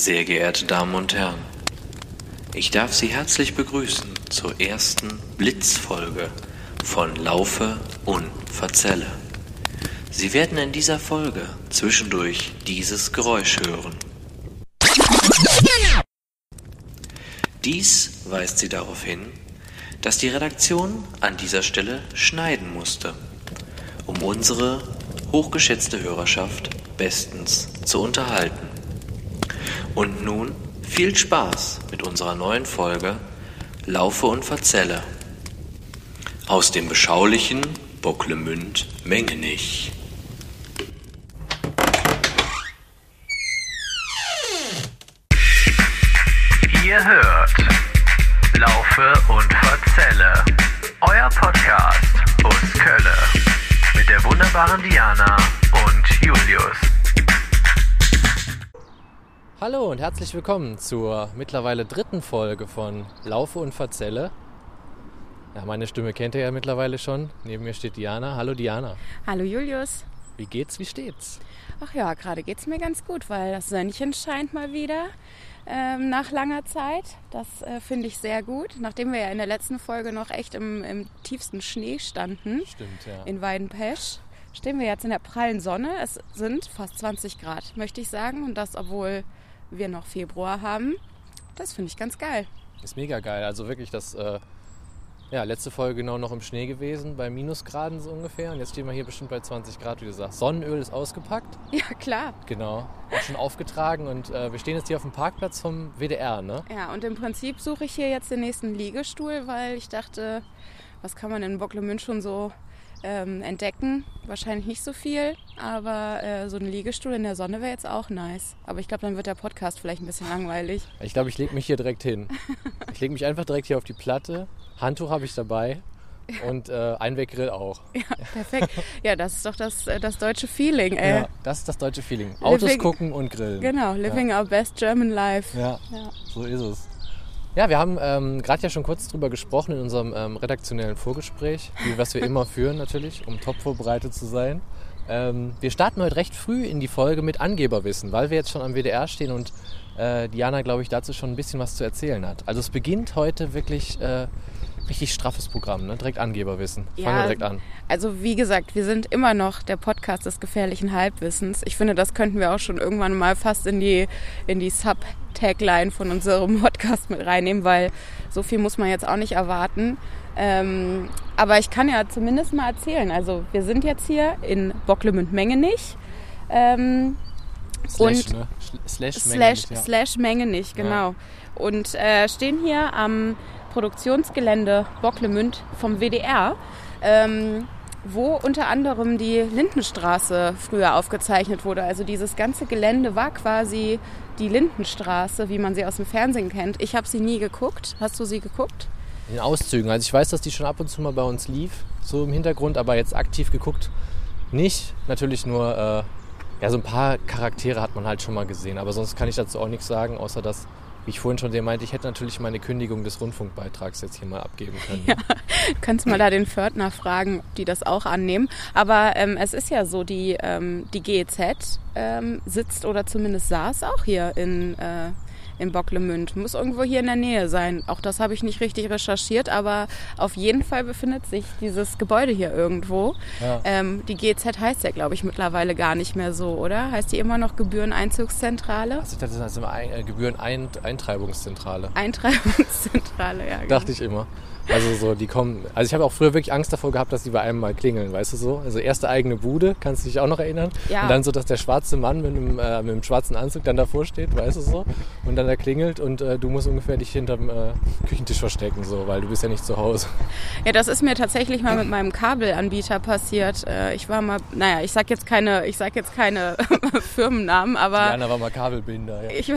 Sehr geehrte Damen und Herren, ich darf Sie herzlich begrüßen zur ersten Blitzfolge von Laufe und Verzelle. Sie werden in dieser Folge zwischendurch dieses Geräusch hören. Dies weist Sie darauf hin, dass die Redaktion an dieser Stelle schneiden musste, um unsere hochgeschätzte Hörerschaft bestens zu unterhalten. Und nun viel Spaß mit unserer neuen Folge Laufe und Verzelle aus dem beschaulichen Bocklemünd Mengenich. Ihr hört Laufe und Verzelle, euer Podcast aus Kölle mit der wunderbaren Diana und Julius. Hallo und herzlich willkommen zur mittlerweile dritten Folge von Laufe und Verzelle. Ja, meine Stimme kennt ihr ja mittlerweile schon. Neben mir steht Diana. Hallo Diana. Hallo Julius. Wie geht's, wie steht's? Ach ja, gerade geht's mir ganz gut, weil das Sönnchen scheint mal wieder ähm, nach langer Zeit. Das äh, finde ich sehr gut. Nachdem wir ja in der letzten Folge noch echt im, im tiefsten Schnee standen Stimmt, ja. in Weidenpesch, stehen wir jetzt in der prallen Sonne. Es sind fast 20 Grad, möchte ich sagen. Und das, obwohl wir noch Februar haben. Das finde ich ganz geil. Ist mega geil. Also wirklich das, äh, ja, letzte Folge genau noch im Schnee gewesen, bei Minusgraden so ungefähr. Und jetzt stehen wir hier bestimmt bei 20 Grad, wie du sagst. Sonnenöl ist ausgepackt, Ja, klar. genau. Auch schon aufgetragen und äh, wir stehen jetzt hier auf dem Parkplatz vom WDR, ne? Ja, und im Prinzip suche ich hier jetzt den nächsten Liegestuhl, weil ich dachte, was kann man in Bocklemünd schon so ähm, entdecken? Wahrscheinlich nicht so viel, aber äh, so ein Liegestuhl in der Sonne wäre jetzt auch nice. Aber ich glaube, dann wird der Podcast vielleicht ein bisschen langweilig. Ich glaube, ich lege mich hier direkt hin. Ich lege mich einfach direkt hier auf die Platte. Handtuch habe ich dabei und äh, Einweggrill auch. Ja, perfekt. Ja, das ist doch das, äh, das deutsche Feeling, ey. Ja, das ist das deutsche Feeling. Autos Living- gucken und grillen. Genau, living our best German life. Ja, Ja. so ist es. Ja, wir haben ähm, gerade ja schon kurz drüber gesprochen in unserem ähm, redaktionellen Vorgespräch, wie, was wir immer führen natürlich, um top vorbereitet zu sein. Ähm, wir starten heute recht früh in die Folge mit Angeberwissen, weil wir jetzt schon am WDR stehen und äh, Diana, glaube ich, dazu schon ein bisschen was zu erzählen hat. Also es beginnt heute wirklich äh, richtig straffes Programm, ne? direkt Angeberwissen. Fangen wir Ja. direkt an. Also wie gesagt, wir sind immer noch der Podcast des gefährlichen Halbwissens. Ich finde, das könnten wir auch schon irgendwann mal fast in die, in die Sub-Tagline von unserem Podcast mit reinnehmen, weil so viel muss man jetzt auch nicht erwarten. Ähm, aber ich kann ja zumindest mal erzählen. Also wir sind jetzt hier in Bocklemünd-Mengenich. Ähm, Slash, und ne? Slash, slash, Mengenich, ja. slash Mengenich, genau. Und äh, stehen hier am Produktionsgelände Bocklemünd vom WDR, ähm, wo unter anderem die Lindenstraße früher aufgezeichnet wurde. Also dieses ganze Gelände war quasi die Lindenstraße, wie man sie aus dem Fernsehen kennt. Ich habe sie nie geguckt. Hast du sie geguckt? In Auszügen. Also ich weiß, dass die schon ab und zu mal bei uns lief, so im Hintergrund, aber jetzt aktiv geguckt nicht. Natürlich nur, äh, ja, so ein paar Charaktere hat man halt schon mal gesehen, aber sonst kann ich dazu auch nichts sagen, außer dass, wie ich vorhin schon dir meinte, ich hätte natürlich meine Kündigung des Rundfunkbeitrags jetzt hier mal abgeben können. Ja. Kannst mal da den Pförtner fragen, ob die das auch annehmen. Aber ähm, es ist ja so, die, ähm, die GEZ ähm, sitzt oder zumindest saß auch hier in, äh, in Bocklemünd. Muss irgendwo hier in der Nähe sein. Auch das habe ich nicht richtig recherchiert, aber auf jeden Fall befindet sich dieses Gebäude hier irgendwo. Ja. Ähm, die GEZ heißt ja, glaube ich, mittlerweile gar nicht mehr so, oder? Heißt die immer noch Gebühreneinzugszentrale? Also das ist immer äh, Gebühren-Eintreibungszentrale. Eintreibungszentrale, ja. Genau. Dachte ich immer. Also so, die kommen. Also ich habe auch früher wirklich Angst davor gehabt, dass die bei einem mal klingeln, weißt du so? Also erste eigene Bude, kannst du dich auch noch erinnern? Ja. Und dann so, dass der schwarze Mann mit einem, äh, mit einem schwarzen Anzug dann davor steht, weißt du so? Und dann da klingelt und äh, du musst ungefähr dich hinterm äh, Küchentisch verstecken, so, weil du bist ja nicht zu Hause. Ja, das ist mir tatsächlich mal mit meinem Kabelanbieter passiert. Äh, Ich war mal, naja, ich sag jetzt keine, ich sag jetzt keine Firmennamen, aber Jana war mal Kabelbinder, ja. ich,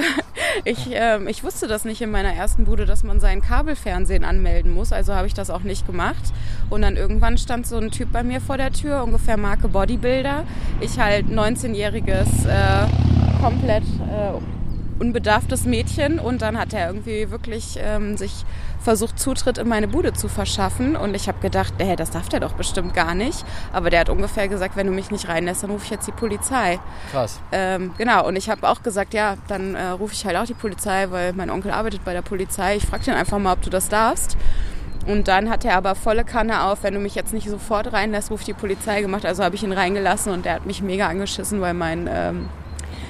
ich, ähm, ich wusste das nicht in meiner ersten Bude, dass man sein Kabelfernsehen anmelden muss. Also habe ich das auch nicht gemacht. Und dann irgendwann stand so ein Typ bei mir vor der Tür, ungefähr Marke Bodybuilder. Ich halt 19-jähriges, äh, komplett äh, unbedarftes Mädchen und dann hat er irgendwie wirklich ähm, sich versucht, Zutritt in meine Bude zu verschaffen und ich habe gedacht, hey, das darf der doch bestimmt gar nicht. Aber der hat ungefähr gesagt, wenn du mich nicht reinlässt, dann rufe ich jetzt die Polizei. Krass. Ähm, genau, und ich habe auch gesagt, ja, dann äh, rufe ich halt auch die Polizei, weil mein Onkel arbeitet bei der Polizei. Ich frage den einfach mal, ob du das darfst. Und dann hat er aber volle Kanne auf, wenn du mich jetzt nicht sofort reinlässt, ruf die Polizei gemacht. Also habe ich ihn reingelassen und der hat mich mega angeschissen, weil mein, ähm,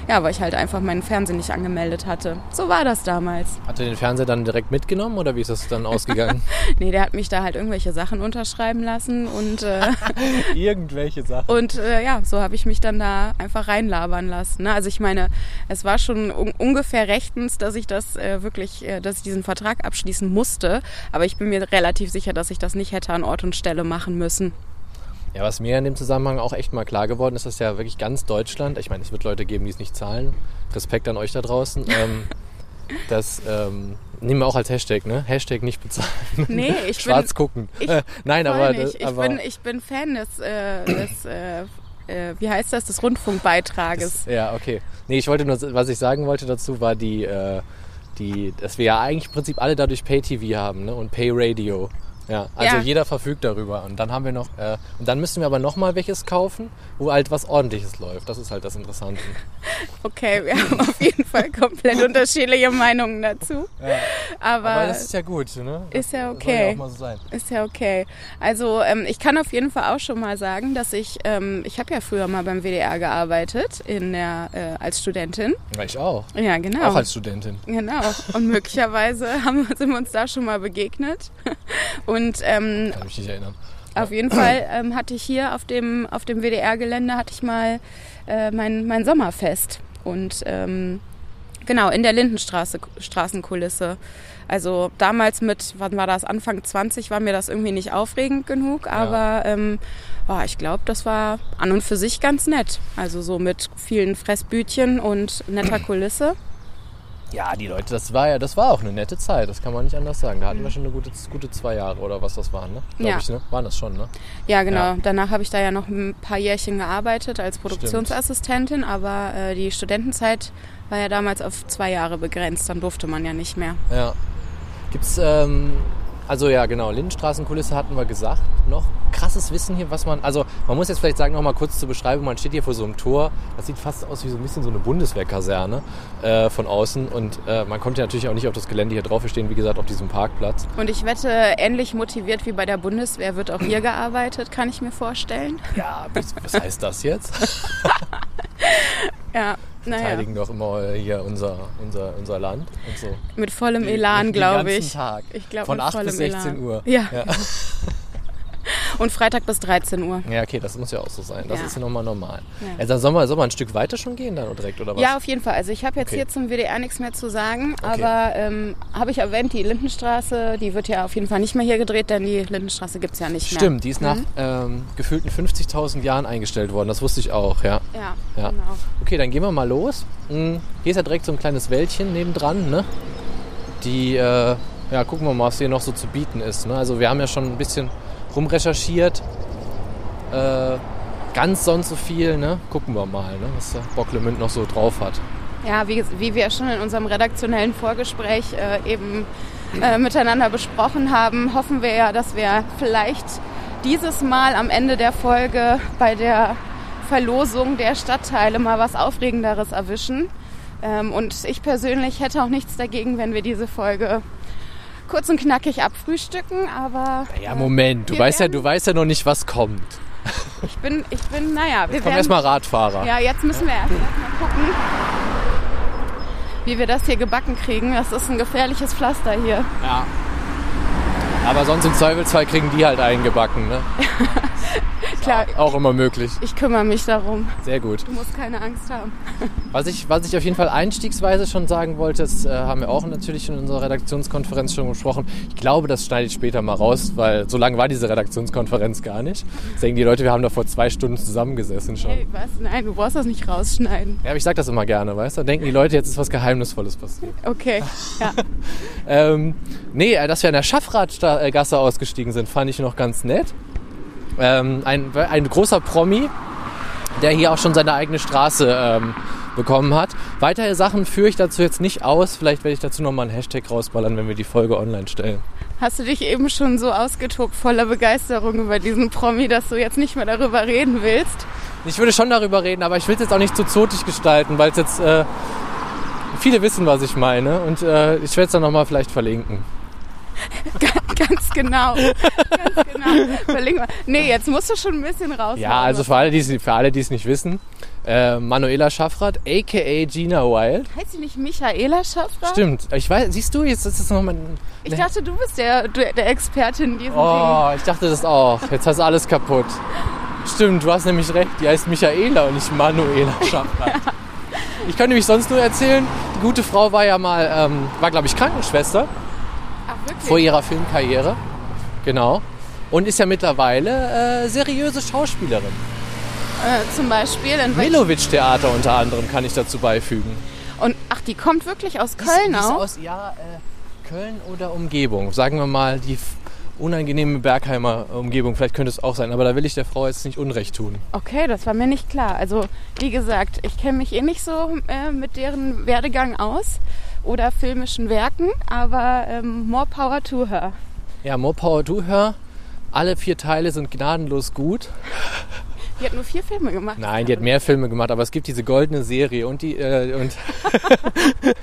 ja, weil ich halt einfach meinen Fernseher nicht angemeldet hatte. So war das damals. Hat er den Fernseher dann direkt mitgenommen oder wie ist das dann ausgegangen? Nee, der hat mich da halt irgendwelche Sachen unterschreiben lassen und, äh, Irgendwelche Sachen. und äh, ja, so habe ich mich dann da einfach reinlabern lassen. Ne? Also ich meine, es war schon un ungefähr rechtens, dass ich das äh, wirklich, äh, dass ich diesen Vertrag abschließen musste. Aber ich bin mir relativ sicher, dass ich das nicht hätte an Ort und Stelle machen müssen. Ja, was mir in dem Zusammenhang auch echt mal klar geworden ist, dass ja wirklich ganz Deutschland, ich meine, es wird Leute geben, die es nicht zahlen, Respekt an euch da draußen, ähm, das ähm, nehmen wir auch als Hashtag, ne? Hashtag nicht bezahlen. Nee, ich Schwarz bin, gucken. ich- äh, nein, aber. Ich, aber bin, ich bin Fan des, äh, des äh, äh, wie heißt das, des Rundfunkbeitrages. das, ja, okay. Nee, ich wollte nur, was ich sagen wollte dazu, war die, äh, die, dass wir ja eigentlich im Prinzip alle dadurch Pay-TV haben, ne? Und Pay-Radio. Ja, also Ja. jeder verfügt darüber. Und dann haben wir noch, äh, und dann müssen wir aber noch mal welches kaufen, wo halt was ordentliches läuft. Das ist halt das Interessante. Okay, wir haben auf jeden Fall komplett unterschiedliche Meinungen dazu. Ja. Aber, Aber das ist ja gut, ne? ist ja soll ja okay. auch mal so sein. Ist ja okay. Also ähm, ich kann auf jeden Fall auch schon mal sagen, dass ich, ähm, ich habe ja früher mal beim WDR gearbeitet in der, äh, als Studentin. Ja, ich auch. Ja, genau. Auch als Studentin. Genau. Und möglicherweise haben, sind wir uns da schon mal begegnet. Und ähm, Kann mich nicht erinnern. auf jeden Fall ähm, hatte ich hier auf dem, auf dem WDR-Gelände hatte ich mal äh, mein, mein Sommerfest. Und ähm, genau, in der Lindenstraße Straßenkulisse. Also damals mit, wann war das, Anfang 20 war mir das irgendwie nicht aufregend genug, aber ähm, oh, ich glaube, das war an und für sich ganz nett. Also so mit vielen Fressbütchen und netter Kulisse. Ja, die Leute, das war ja, das war auch eine nette Zeit, das kann man nicht anders sagen. Da hatten wir schon eine gute, gute zwei Jahre oder was das waren, ne? Glaube Ja. ich, ne? Waren das schon, ne? Ja, genau. Ja. Danach habe ich da ja noch ein paar Jährchen gearbeitet als Produktionsassistentin, aber äh, die Studentenzeit war ja damals auf zwei Jahre begrenzt, dann durfte man ja nicht mehr. Ja. Gibt's, ähm, also ja, genau, Lindenstraßenkulisse hatten wir gesagt. Noch krasses Wissen hier, was man, also man muss jetzt vielleicht sagen, noch mal kurz zur Beschreibung, man steht hier vor so einem Tor, das sieht fast aus wie so ein bisschen so eine Bundeswehrkaserne äh, von außen und äh, man kommt ja natürlich auch nicht auf das Gelände hier drauf, wir stehen wie gesagt auf diesem Parkplatz. Und ich wette, ähnlich motiviert wie bei der Bundeswehr wird auch hier gearbeitet, kann ich mir vorstellen. Ja, was, was heißt das jetzt? Ja, naja, Verteidigen doch immer hier unser, unser, unser Land und so. mit vollem Elan, glaube ich. Tag. Ich glaube, Von mit 8 vollem bis 16 Elan. Uhr. Ja. Ja. Und Freitag bis 13 Uhr. Ja, okay, das muss ja auch so sein. Das Ja. ist ja nochmal normal. Ja. Also soll man, soll man ein Stück weiter schon gehen dann direkt, oder was? Ja, auf jeden Fall. Also ich habe jetzt Okay. hier zum WDR nichts mehr zu sagen, aber ähm, habe ich erwähnt, die Lindenstraße, die wird ja auf jeden Fall nicht mehr hier gedreht, denn die Lindenstraße gibt es ja nicht mehr. Stimmt, die ist nach Mhm. ähm, gefühlten 50.000 Jahren eingestellt worden. Das wusste ich auch, ja. Ja, Ja. genau. Okay, dann gehen wir mal los. Hm, Hier ist ja direkt so ein kleines Wäldchen nebendran, ne? Die, äh, ja, gucken wir mal, was hier noch so zu bieten ist. Ne? Also wir haben ja schon ein bisschen rumrecherchiert. Äh, ganz sonst so viel, ne? Gucken wir mal, ne? was der Bocklemünd noch so drauf hat. Ja, wie, wie wir schon in unserem redaktionellen Vorgespräch äh, eben äh, miteinander besprochen haben, hoffen wir ja, dass wir vielleicht dieses Mal am Ende der Folge bei der Verlosung der Stadtteile mal was Aufregenderes erwischen. Ähm, und ich persönlich hätte auch nichts dagegen, wenn wir diese Folge kurz und knackig abfrühstücken, aber Ja, äh, Moment, du weißt ja, du weißt ja noch nicht, was kommt. ich bin, ich bin, naja, wir Komm werden erstmal Radfahrer. Ja, jetzt müssen wir erst mal gucken, wie wir das hier gebacken kriegen. Das ist ein gefährliches Pflaster hier. Ja. Aber sonst im Zweifelsfall kriegen die halt eingebacken, ne? Klar, Auch immer möglich. ich kümmere mich darum. Sehr gut. Du musst keine Angst haben. Was ich, was ich auf jeden Fall einstiegsweise schon sagen wollte, das äh, haben wir auch natürlich in unserer Redaktionskonferenz schon besprochen. Ich glaube, das schneide ich später mal raus, weil so lange war diese Redaktionskonferenz gar nicht. Denken die Leute, wir haben da vor zwei Stunden zusammengesessen schon. Hey, was? Nein, du brauchst das nicht rausschneiden. Ja, aber ich sag das immer gerne, weißt du? Da denken die Leute, jetzt ist was Geheimnisvolles passiert. Okay, ja. Ähm, nee, äh, dass wir an der Schaffradgasse ausgestiegen sind, fand ich noch ganz nett. Ähm, ein, ein großer Promi, der hier auch schon seine eigene Straße ähm, bekommen hat. Weitere Sachen führe ich dazu jetzt nicht aus. Vielleicht werde ich dazu nochmal einen Hashtag rausballern, wenn wir die Folge online stellen. Hast du dich eben schon so ausgetobt voller Begeisterung über diesen Promi, dass du jetzt nicht mehr darüber reden willst? Ich würde schon darüber reden, aber ich will es jetzt auch nicht zu zotig gestalten, weil es jetzt äh, viele wissen, was ich meine. Und äh, ich werde es dann nochmal vielleicht verlinken. Ganz genau. Ganz genau. Nee, jetzt musst du schon ein bisschen raus. Ja, also für alle, die es- nicht wissen, äh, Manuela Schaffrath, a.k.a. Gina Wild. Heißt sie nicht Michaela Schaffrath? Stimmt. Ich weiß, siehst du, jetzt ist es nochmal... Ich dachte, du bist der, der Experte in diesem Ding. Oh, ich dachte das auch. Jetzt hast du alles kaputt. Stimmt, du hast nämlich recht. Die heißt Michaela und nicht Manuela Schaffrath. Ich kann nämlich sonst nur erzählen, die gute Frau war ja mal, ähm, war glaube ich Krankenschwester wirklich? vor ihrer Filmkarriere. Genau. Und ist ja mittlerweile äh, seriöse Schauspielerin. Äh, zum Beispiel in welchem- Milovic-Theater unter anderem kann ich dazu beifügen. Und ach, die kommt wirklich aus Köln ist, die ist auch? aus ja, äh, Köln oder Umgebung. Sagen wir mal die unangenehme Bergheimer Umgebung. Vielleicht könnte es auch sein, aber da will ich der Frau jetzt nicht Unrecht tun. Okay, das war mir nicht klar. Also, wie gesagt, ich kenne mich eh nicht so äh, mit deren Werdegang aus oder filmischen Werken, aber ähm, more power to her. Ja, More Power to Her. Alle vier Teile sind gnadenlos gut. Die hat nur vier Filme gemacht. Nein, die hat mehr Filme gemacht, aber es gibt diese goldene Serie und die äh, und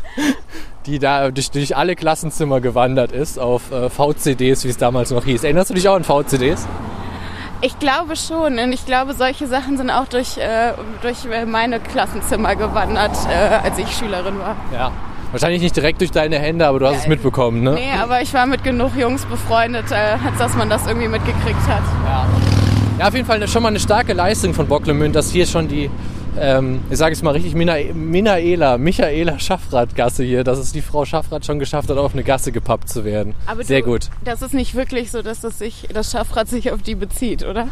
die da durch, durch alle Klassenzimmer gewandert ist auf äh, VCDs, wie es damals noch hieß. Erinnerst du dich auch an VCDs? Ich glaube schon. Und ich glaube, solche Sachen sind auch durch, äh, durch äh, meine Klassenzimmer gewandert, äh, als ich Schülerin war. Ja. Wahrscheinlich nicht direkt durch deine Hände, aber du hast es mitbekommen, ne? Nee, aber ich war mit genug Jungs befreundet, äh, als dass man das irgendwie mitgekriegt hat. Ja. ja, auf jeden Fall schon mal eine starke Leistung von Bocklemünd, dass hier schon die, ähm, ich sage es mal richtig, Mina, Minaela, Michaela Schaffrath-Gasse hier, dass es die Frau Schaffrath schon geschafft hat, auf eine Gasse gepappt zu werden. Aber Sehr du, gut. Das ist nicht wirklich so, dass das, sich, das Schaffrad sich auf die bezieht, oder?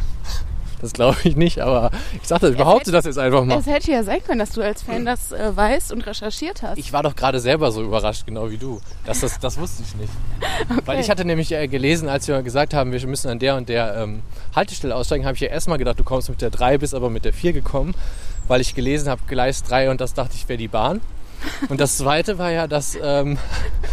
Das glaube ich nicht, aber ich sagte, ich behaupte hätte- das jetzt einfach mal. Es hätte ja sein können, dass du als Fan das äh, weißt und recherchiert hast. Ich war doch gerade selber so überrascht, genau wie du. Das, das, das wusste ich nicht. Weil ich hatte nämlich äh, gelesen, als wir gesagt haben, wir müssen an der und der ähm, Haltestelle aussteigen, habe ich ja erstmal gedacht, du kommst mit der 3, bist aber mit der 4 gekommen, weil ich gelesen habe, Gleis 3 und das dachte ich wäre die Bahn. Und das zweite war ja, dass, ähm,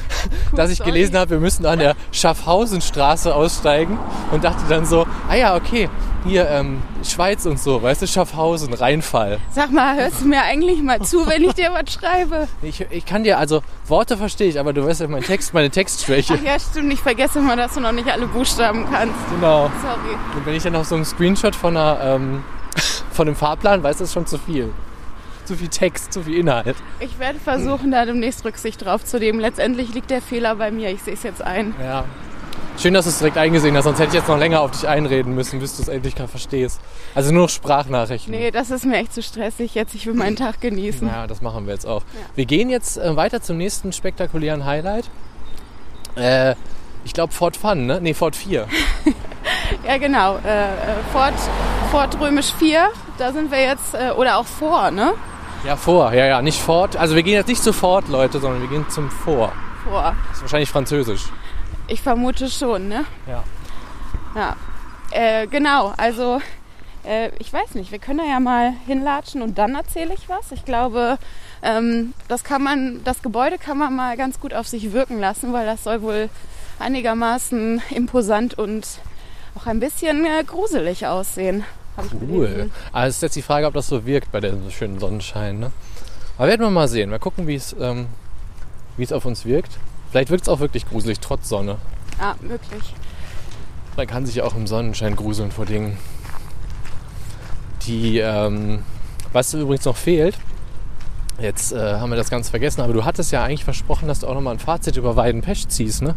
dass ich gelesen habe, wir müssen an der Schaffhausenstraße aussteigen und dachte dann so, ah ja, okay, hier ähm, Schweiz und so, weißt du, Schaffhausen, Rheinfall. Sag mal, hörst du mir eigentlich mal zu, wenn ich dir was schreibe? Ich, ich kann dir, also Worte verstehe ich, aber du weißt ja mein Text, meine Textschwäche. Ach ja, stimmt, ich vergesse immer, dass du noch nicht alle Buchstaben kannst. Genau. Sorry. Und wenn ich dann noch so einen Screenshot von, einer, ähm, von einem Fahrplan weiß, das ist schon zu viel. Zu viel Text, zu viel Inhalt. Ich werde versuchen, da demnächst Rücksicht drauf zu nehmen. Letztendlich liegt der Fehler bei mir. Ich sehe es jetzt ein. Ja. Schön, dass du es direkt eingesehen hast, sonst hätte ich jetzt noch länger auf dich einreden müssen, bis du es endlich gerade verstehst. Also nur noch Sprachnachrichten. Nee, das ist mir echt zu stressig jetzt. Ich will meinen Tag genießen. Ja, das machen wir jetzt auch. Wir gehen jetzt äh, weiter zum nächsten spektakulären Highlight. Äh, ich glaube Ford Fun, ne? Nee, Ford 4. Ja, genau. Äh, äh, Ford, Ford Römisch 4, da sind wir jetzt, äh, oder auch vor, ne? Ja, vor. Ja, ja, nicht Ford. Also wir gehen jetzt nicht zu Ford, Leute, sondern wir gehen zum Vor. Vor. Das ist wahrscheinlich französisch. Ich vermute schon, ne? Ja. Ja. Äh, genau, also äh, ich weiß nicht, wir können da ja mal hinlatschen und dann erzähle ich was. Ich glaube, ähm, das kann man, das Gebäude kann man mal ganz gut auf sich wirken lassen, weil das soll wohl einigermaßen imposant und auch ein bisschen äh, gruselig aussehen. Ich Cool. es ist jetzt die Frage, ob das so wirkt bei dem schönen Sonnenschein. Ne? Aber werden wir mal sehen. Mal gucken, wie es, ähm, wie es auf uns wirkt. Vielleicht wirkt es auch wirklich gruselig, trotz Sonne. Ah, möglich. Man kann sich ja auch im Sonnenschein gruseln vor Dingen. Die, ähm, was übrigens noch fehlt, jetzt äh, haben wir das ganz vergessen, aber du hattest ja eigentlich versprochen, dass du auch nochmal ein Fazit über Weidenpesch ziehst, ne?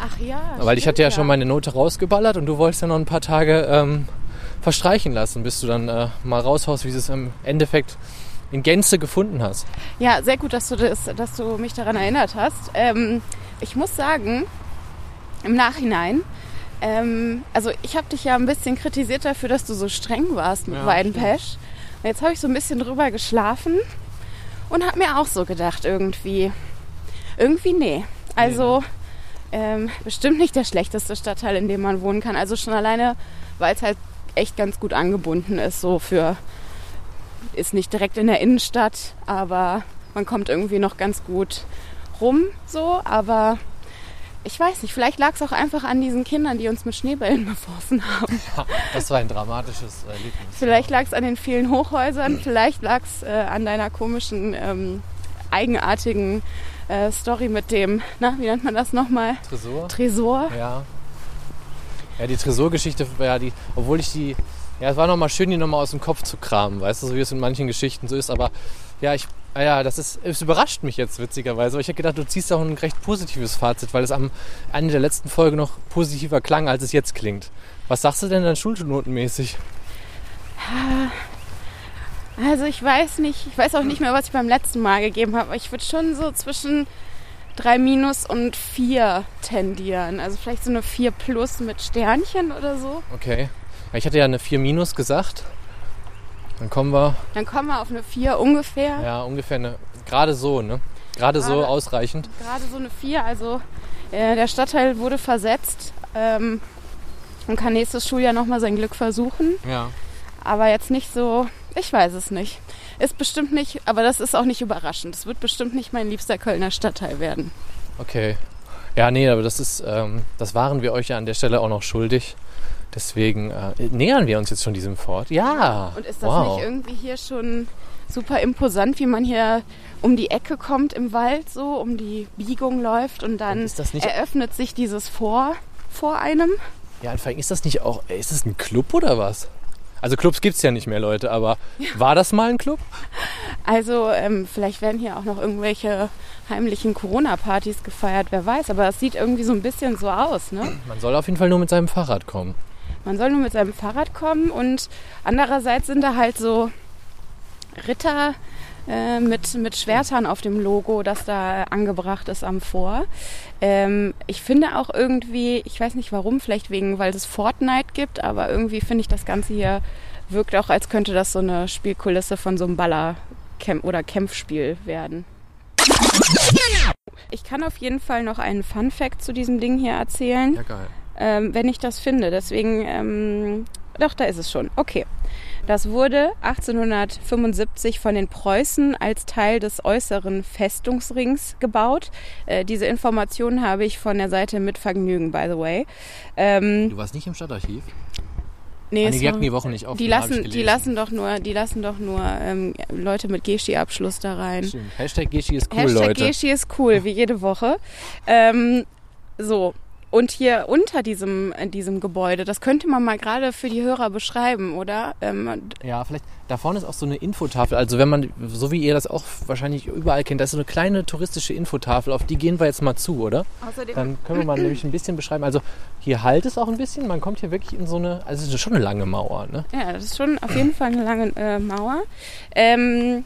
Ach ja. Weil ich stimmt hatte ja schon meine Note rausgeballert und du wolltest ja noch ein paar Tage ähm, verstreichen lassen, bis du dann äh, mal raushaust, wie du es im Endeffekt in Gänze gefunden hast. Ja, sehr gut, dass du, das, dass du mich daran erinnert hast. Ähm, ich muss sagen, im Nachhinein, ähm, also ich habe dich ja ein bisschen kritisiert dafür, dass du so streng warst mit Ja, Weidenpesch. Und jetzt habe ich so ein bisschen drüber geschlafen und habe mir auch so gedacht, irgendwie, irgendwie nee. Also ähm, bestimmt nicht der schlechteste Stadtteil, in dem man wohnen kann. Also schon alleine, weil es halt echt ganz gut angebunden ist, so für ist nicht direkt in der Innenstadt, aber man kommt irgendwie noch ganz gut rum so. Aber ich weiß nicht, vielleicht lag es auch einfach an diesen Kindern, die uns mit Schneebällen beworfen haben. Das war ein dramatisches Erlebnis. Vielleicht lag es an den vielen Hochhäusern, vielleicht lag es äh, an deiner komischen, ähm, eigenartigen äh, Story mit dem, na, wie nennt man das nochmal? Tresor? Tresor. Ja. Ja, die Tresorgeschichte, ja, die, obwohl ich die, ja, es war nochmal schön, die nochmal aus dem Kopf zu kramen, weißt du, so wie es in manchen Geschichten so ist, aber ja, ich, ah ja, das ist, es überrascht mich jetzt witzigerweise, aber ich hätte gedacht, du ziehst auch ein recht positives Fazit, weil es am Ende der letzten Folge noch positiver klang, als es jetzt klingt. Was sagst du denn dann schulnotenmäßig? Also ich weiß nicht, ich weiß auch nicht mehr, was ich beim letzten Mal gegeben habe, aber ich würde schon so zwischen 3 minus und 4 tendieren. Also vielleicht so eine 4 plus mit Sternchen oder so. Okay. Ich hatte ja eine 4 minus gesagt. Dann kommen wir, Dann kommen wir auf eine 4 ungefähr. ja, ungefähr eine, gerade so, ne? Gerade so Gerade- ausreichend. Gerade so eine 4. Also äh, der Stadtteil wurde versetzt ähm, und kann nächstes Schuljahr nochmal sein Glück versuchen. Ja. Aber jetzt nicht so, ich weiß es nicht. Ist bestimmt nicht, aber das ist auch nicht überraschend. Es wird bestimmt nicht mein liebster Kölner Stadtteil werden. Okay. Ja, nee, aber das ist, ähm, das waren wir euch ja an der Stelle auch noch schuldig. Deswegen äh, nähern wir uns jetzt schon diesem Fort. Ja. Und ist das wow. nicht irgendwie hier schon super imposant, wie man hier um die Ecke kommt im Wald, so um die Biegung läuft und dann Und das eröffnet sich dieses Vor vor einem? Ja, und vor allem ist das nicht auch, ist das ein Club oder was? Also Clubs gibt es ja nicht mehr, Leute, aber war das mal ein Club? Also ähm, vielleicht werden hier auch noch irgendwelche heimlichen Corona-Partys gefeiert, wer weiß. Aber es sieht irgendwie so ein bisschen so aus, ne? Man soll auf jeden Fall nur mit seinem Fahrrad kommen. Man soll nur mit seinem Fahrrad kommen und andererseits sind da halt so Ritter äh, mit, mit Schwertern auf dem Logo, das da angebracht ist am Vor. Ähm, ich finde auch irgendwie, ich weiß nicht warum, vielleicht wegen, weil es Fortnite gibt, aber irgendwie finde ich das Ganze hier wirkt auch, als könnte das so eine Spielkulisse von so einem Baller- oder Kämpfspiel werden. Ich kann auf jeden Fall noch einen Fun Fact zu diesem Ding hier erzählen geil. ähm, wenn ich das finde. Deswegen, ähm, doch, da ist es schon. Okay. Das wurde 1875 von den Preußen als Teil des äußeren Festungsrings gebaut. Äh, diese Informationen habe ich von der Seite mit Vergnügen, by the way. Ähm, Du warst nicht im Stadtarchiv? nee, die hatten die Woche nicht auf. die lassen, die lassen doch nur, die lassen doch nur ähm, Leute mit Geschi-Abschluss da rein. Stimmt. Hashtag Geschi ist cool, Hashtag Leute. Geschi ist cool, wie jede Woche. Ähm, so. Und hier unter diesem, äh, diesem Gebäude, das könnte man mal gerade für die Hörer beschreiben, oder? Ähm, Ja, vielleicht. Da vorne ist auch so eine Infotafel. Also wenn man, so wie ihr das auch wahrscheinlich überall kennt, da ist so eine kleine touristische Infotafel. Auf die gehen wir jetzt mal zu, oder? außerdem, Dann können wir mal nämlich ein bisschen beschreiben. Also hier halt es auch ein bisschen. Man kommt hier wirklich in so eine, also es ist schon eine lange Mauer, ne? ja, das ist schon auf jeden Fall eine lange äh, Mauer. Ähm,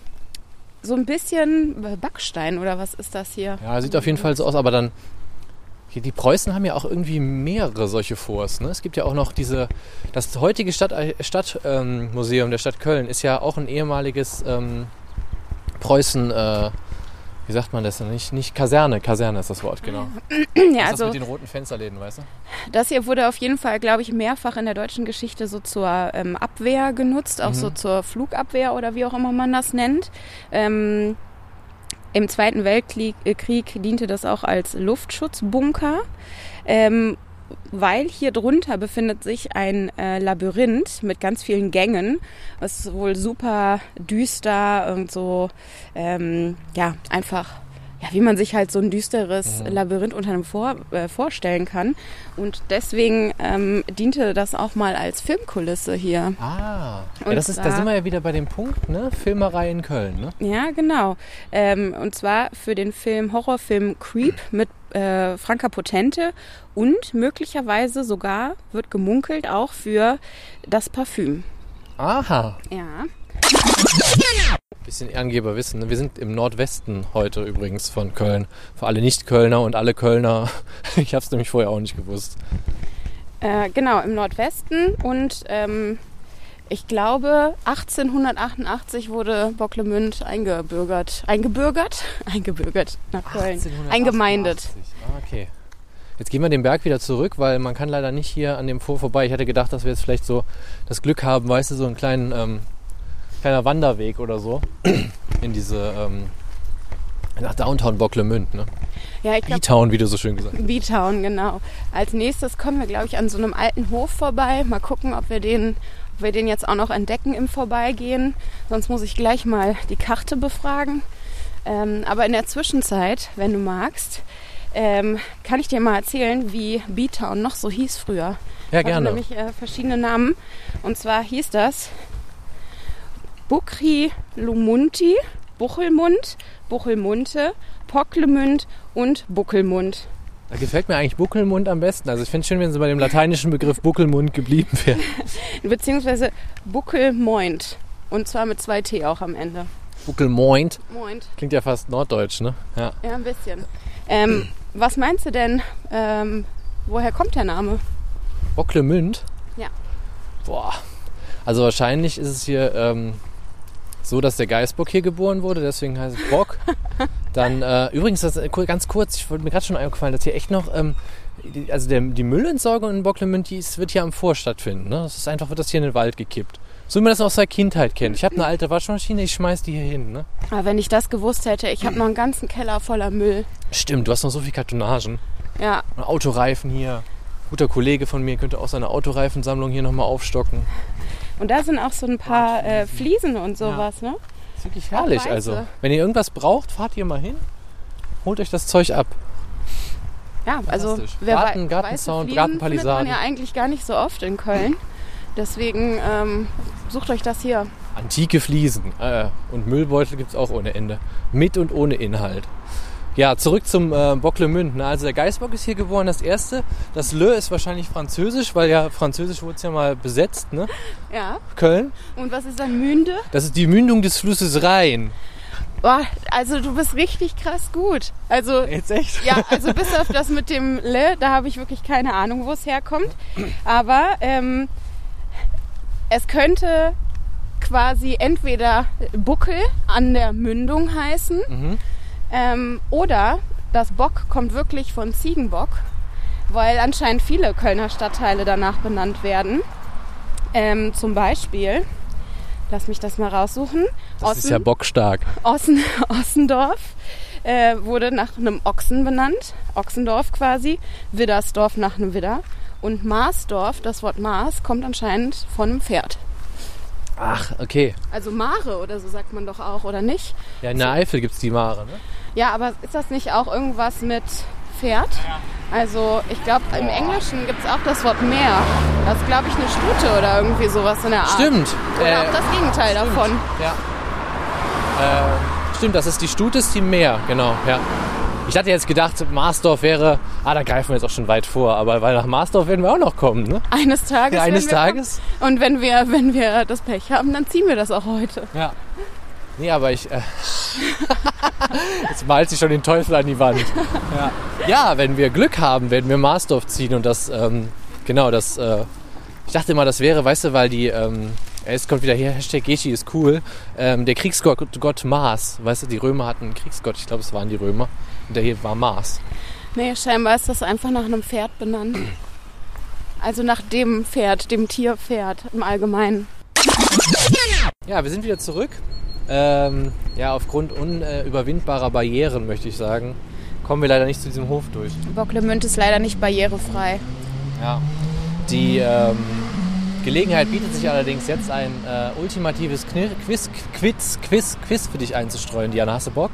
so ein bisschen Backstein oder was ist das hier? Ja, sieht auf jeden Fall so aus, aber dann. Die Preußen haben ja auch irgendwie mehrere solche Forts. Ne? Es gibt ja auch noch diese. Das heutige Stadtmuseum Stadt, ähm, der Stadt Köln ist ja auch ein ehemaliges ähm, Preußen. Äh, wie sagt man das denn? Nicht, nicht Kaserne. Kaserne ist das Wort, genau. Ja, das ist das also mit den roten Fensterläden, weißt du? Das hier wurde auf jeden Fall, glaube ich, mehrfach in der deutschen Geschichte so zur ähm, Abwehr genutzt, auch so zur Flugabwehr oder wie auch immer man das nennt. Ähm, Im Zweiten Weltkrieg äh, diente das auch als Luftschutzbunker. Ähm, weil hier drunter befindet sich ein äh, Labyrinth mit ganz vielen Gängen, was wohl super düster und so, ähm, ja, einfach, ja, wie man sich halt so ein düsteres Labyrinth unter einem vor, äh, vorstellen kann. Und deswegen ähm, diente das auch mal als Filmkulisse hier. Ah, ja, das ist, da zwar- sind wir ja wieder bei dem Punkt, ne? Filmerei in Köln, ne? Ja, genau. Ähm, und zwar für den Film, Horrorfilm Creep mit äh, Franka Potente und möglicherweise sogar, wird gemunkelt, auch für das Parfüm. Aha. Ja. Bisschen Ehrengeber wissen. ne? Wir sind im Nordwesten heute übrigens von Köln. Für alle Nicht-Kölner und alle Kölner. Ich habe es nämlich vorher auch nicht gewusst. Äh, genau, im Nordwesten und ähm, ich glaube 1888 wurde Bocklemünd eingebürgert. Eingebürgert? Eingebürgert nach Köln. 1888. Eingemeindet. Ah, okay. Jetzt gehen wir den Berg wieder zurück, weil man kann leider nicht hier an dem Vor vorbei. Ich hätte gedacht, dass wir jetzt vielleicht so das Glück haben, weißt du, so einen kleinen, ähm, kleiner Wanderweg oder so in diese ähm, nach Downtown Bocklemünd, ne? Ja, ich glaube, E-Town, wie du so schön gesagt hast. B-Town, genau. Als nächstes kommen wir, glaube ich, an so einem alten Hof vorbei. Mal gucken, ob wir den, ob wir den jetzt auch noch entdecken im Vorbeigehen. Sonst muss ich gleich mal die Karte befragen. Ähm, aber in der Zwischenzeit, wenn du magst, ähm, kann ich dir mal erzählen, wie B-Town noch so hieß früher. Ja, Hatte gerne. nämlich äh, verschiedene Namen. Und zwar hieß das Bukri Lumunti, Buchelmund, Buchelmunte, Pocklemünd und Buckelmund. Da gefällt mir eigentlich Buckelmund am besten. Also ich finde es schön, wenn sie bei dem lateinischen Begriff Buckelmund geblieben wäre. Beziehungsweise Buckelmoint. Und zwar mit zwei T auch am Ende. Buckelmoint. Moint. Klingt ja fast norddeutsch, ne? Ja. Ja, ein bisschen. Ähm, was meinst du denn, ähm, woher kommt der Name? Bocklemünd? Ja. Boah. Also wahrscheinlich ist es hier ähm, so, dass der Geißbock hier geboren wurde, deswegen heißt es Bock. Dann, äh, übrigens, das, äh, ganz kurz, ich wollte mir gerade schon eingefallen, dass hier echt noch, ähm, die, also der, die Müllentsorgung in Bocklemünd, die ist, wird hier am Vor stattfinden. Ne? Das ist einfach, wird das hier in den Wald gekippt. So wie man das aus der Kindheit kennt. Ich habe eine alte Waschmaschine, ich schmeiß die hier hin. Ne? Aber wenn ich das gewusst hätte, ich habe noch einen ganzen Keller voller Müll. Stimmt, du hast noch so viel Kartonagen. Ja, Und Autoreifen hier. Guter Kollege von mir könnte auch seine Autoreifensammlung hier nochmal aufstocken. Und da sind auch so ein paar äh, Fliesen und sowas, ne? ist wirklich herrlich. Also, wenn ihr irgendwas braucht, fahrt ihr mal hin. Holt euch das Zeug ab. Ja, also wer Garten- Gartenzaun, Gartenpalisade. man ja eigentlich gar nicht so oft in Köln. Deswegen ähm, sucht euch das hier. Antike Fliesen. Äh, und Müllbeutel gibt es auch ohne Ende. Mit und ohne Inhalt. Ja, zurück zum äh, Bocklemünd. Ne? Also der Geißbock ist hier geboren, das erste. Das Le ist wahrscheinlich französisch, weil ja französisch wurde es ja mal besetzt, ne? Ja. Köln. Und was ist dann Münde? Das ist die Mündung des Flusses Rhein. Boah, also du bist richtig krass gut. Also Jetzt echt? ja, also bis auf das mit dem Le, da habe ich wirklich keine Ahnung, wo es herkommt. Aber ähm, es könnte quasi entweder Buckel an der Mündung heißen Mhm. Ähm, oder das Bock kommt wirklich von Ziegenbock, weil anscheinend viele Kölner Stadtteile danach benannt werden. Ähm, zum Beispiel, lass mich das mal raussuchen. Das ist ja bockstark. Ossen, Ossendorf äh, wurde nach einem Ochsen benannt, Ochsendorf quasi, Widdersdorf nach einem Widder und Marsdorf, das Wort Mars, kommt anscheinend von einem Pferd. Ach, okay. Also Mare oder so sagt man doch auch, oder nicht? Ja, in der Eifel gibt es die Mare, ne? Ja, aber ist das nicht auch irgendwas mit Pferd? Also ich glaube, im Englischen gibt es auch das Wort Meer. Das ist, glaube ich, eine Stute oder irgendwie sowas in der Art. Stimmt. Oder Äh, auch das Gegenteil stimmt. davon. Ja. Äh, stimmt, das ist die Stute, ist die Meer, genau, ja. Ich hatte jetzt gedacht, Marsdorf wäre, ah, da greifen wir jetzt auch schon weit vor, aber weil nach Marsdorf werden wir auch noch kommen, ne? Eines Tages. Ja, eines Tages. kommen. Und wenn wir, wenn wir das Pech haben, dann ziehen wir das auch heute. Ja. Nee, aber ich. Äh, jetzt malt sich schon den Teufel an die Wand. Ja, ja wenn wir Glück haben, werden wir Marsdorf ziehen und das, ähm, genau, das. Äh, ich dachte immer, das wäre, weißt du, weil die. Ähm, es kommt wieder hier, Hashtag Geschi ist cool. Ähm, der Kriegsgott Gott Mars, weißt du, die Römer hatten einen Kriegsgott, ich glaube, es waren die Römer. Und der hier war Mars. Nee, scheinbar ist das einfach nach einem Pferd benannt. Also nach dem Pferd, dem Tierpferd im Allgemeinen. Ja, wir sind wieder zurück. Ähm, ja, aufgrund unüberwindbarer Barrieren, möchte ich sagen, kommen wir leider nicht zu diesem Hof durch. Bocklemünd ist leider nicht barrierefrei. Ja. Die ähm, Gelegenheit bietet sich allerdings jetzt ein äh, ultimatives Knir Quiz, Quiz, Quiz, Quiz für dich einzustreuen. Diana, hast du Bock?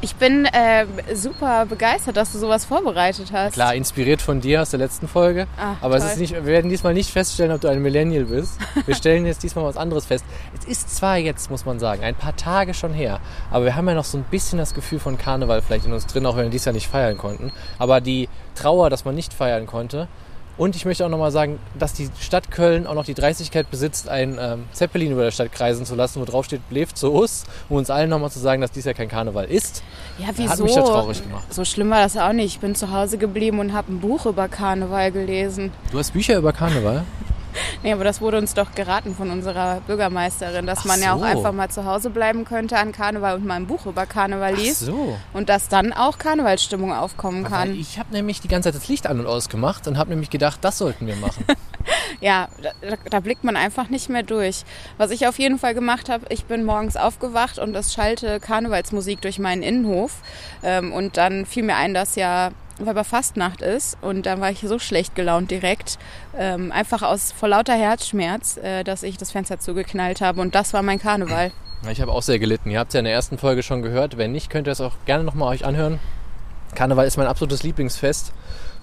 Ich bin äh, super begeistert, dass du sowas vorbereitet hast. Klar, inspiriert von dir aus der letzten Folge. Ah, Aber es ist nicht, wir werden diesmal nicht feststellen, ob du ein Millennial bist. Wir stellen jetzt diesmal was anderes fest. Es ist zwar jetzt, muss man sagen, ein paar Tage schon her, aber wir haben ja noch so ein bisschen das Gefühl von Karneval vielleicht in uns drin, auch wenn wir dies Jahr nicht feiern konnten. Aber die Trauer, dass man nicht feiern konnte. Und ich möchte auch nochmal sagen, dass die Stadt Köln auch noch die Dreistigkeit besitzt, einen ähm, Zeppelin über der Stadt kreisen zu lassen, wo drauf steht, lebt zu us, um uns allen nochmal zu sagen, dass dies ja kein Karneval ist. Ja, Hat wieso? mich ja traurig gemacht. So schlimm war das auch nicht. Ich bin zu Hause geblieben und habe ein Buch über Karneval gelesen. Du hast Bücher über Karneval? Nee, aber das wurde uns doch geraten von unserer Bürgermeisterin, dass Ach man ja auch einfach mal zu Hause bleiben könnte an Karneval und mal ein Buch über Karneval Ach liest. so. Und dass dann auch Karnevalsstimmung aufkommen Weil kann. ich habe nämlich die ganze Zeit das Licht an und ausgemacht und habe nämlich gedacht, das sollten wir machen. Ja, da, da blickt man einfach nicht mehr durch. Was ich auf jeden Fall gemacht habe, ich bin morgens aufgewacht und es schallte Karnevalsmusik durch meinen Innenhof. Ähm, und dann fiel mir ein, dass ja Weiberfastnacht ist und dann war ich so schlecht gelaunt direkt, ähm, einfach aus vor lauter Herzschmerz, äh, dass ich das Fenster zugeknallt habe und das war mein Karneval. Ich habe auch sehr gelitten. Ihr habt es ja in der ersten Folge schon gehört. Wenn nicht, könnt ihr es auch gerne nochmal euch anhören. Karneval ist mein absolutes Lieblingsfest.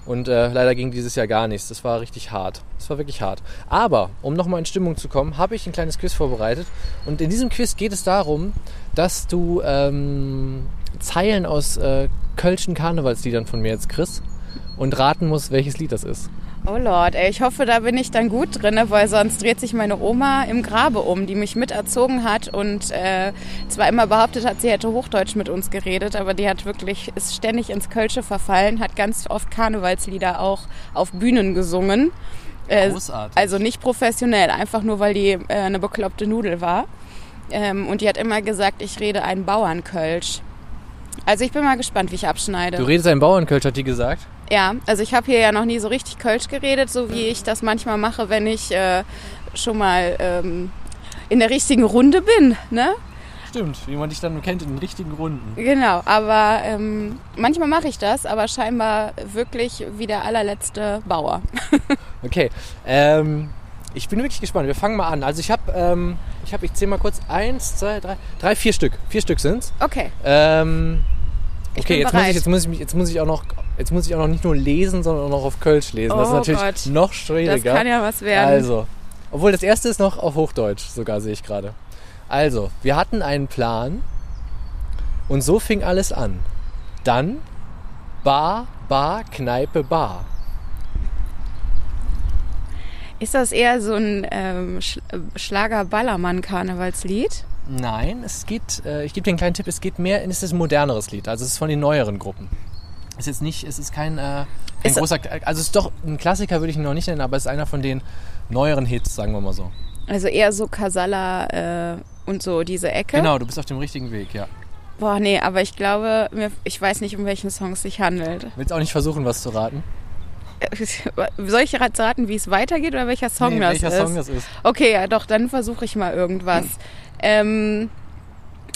Und äh, leider ging dieses Jahr gar nichts. Das war richtig hart. Das war wirklich hart. Aber, um nochmal in Stimmung zu kommen, habe ich ein kleines Quiz vorbereitet. Und in diesem Quiz geht es darum, dass du ähm, Zeilen aus äh, Kölschen Karnevalsliedern von mir jetzt kriegst und raten musst, welches Lied das ist. Oh Lord, ey, ich hoffe, da bin ich dann gut drin, weil sonst dreht sich meine Oma im Grabe um, die mich miterzogen hat und äh, zwar immer behauptet hat, sie hätte Hochdeutsch mit uns geredet, aber die hat wirklich, ist ständig ins Kölsche verfallen, hat ganz oft Karnevalslieder auch auf Bühnen gesungen. Äh, Großartig. Also nicht professionell, einfach nur, weil die äh, eine bekloppte Nudel war. Ähm, und die hat immer gesagt, ich rede ein Bauernkölsch. Also ich bin mal gespannt, wie ich abschneide. Du redest ein Bauernkölsch, hat die gesagt. Ja, also ich habe hier ja noch nie so richtig Kölsch geredet, so wie ich das manchmal mache, wenn ich äh, schon mal ähm, in der richtigen Runde bin. Ne? Stimmt, wie man dich dann kennt in den richtigen Runden. Genau, aber ähm, manchmal mache ich das, aber scheinbar wirklich wie der allerletzte Bauer. Okay, ähm, ich bin wirklich gespannt. Wir fangen mal an. Also ich habe, ähm, ich habe, ich zähle mal kurz. Eins, zwei, drei, drei, vier Stück. Vier Stück sind's. Okay, Ähm, Ich okay, jetzt muss, ich, jetzt, muss ich mich, jetzt muss ich auch noch, jetzt muss ich auch noch nicht nur lesen, sondern auch noch auf Kölsch lesen. das ist Oh natürlich Gott. noch das schwieriger. kann ja was werden. Also, obwohl das erste ist noch auf Hochdeutsch, sogar sehe ich gerade. Also, wir hatten einen Plan und so fing alles an. Dann Bar, Bar, Kneipe, Bar. Ist das eher so ein ähm, Sch äh, Schlager-Ballermann-Karnevalslied? Nein, es geht, äh, ich gebe dir einen kleinen Tipp, es geht mehr, es ist ein moderneres Lied, also es ist von den neueren Gruppen. Ist jetzt nicht, es ist kein, äh, kein Ist- großer, also es ist doch ein Klassiker, würde ich ihn noch nicht nennen, aber es ist einer von den neueren Hits, sagen wir mal so. Also eher so Casalla äh, und so diese Ecke? Genau, du bist auf dem richtigen Weg, ja. Boah, nee, aber ich glaube, mir, ich weiß nicht, um welchen Song es sich handelt. Willst auch nicht versuchen, was zu raten? Soll ich raten, wie es weitergeht oder welcher Song Nee, das welcher ist? Song das ist. Okay, ja, doch, dann versuche ich mal irgendwas. Ähm,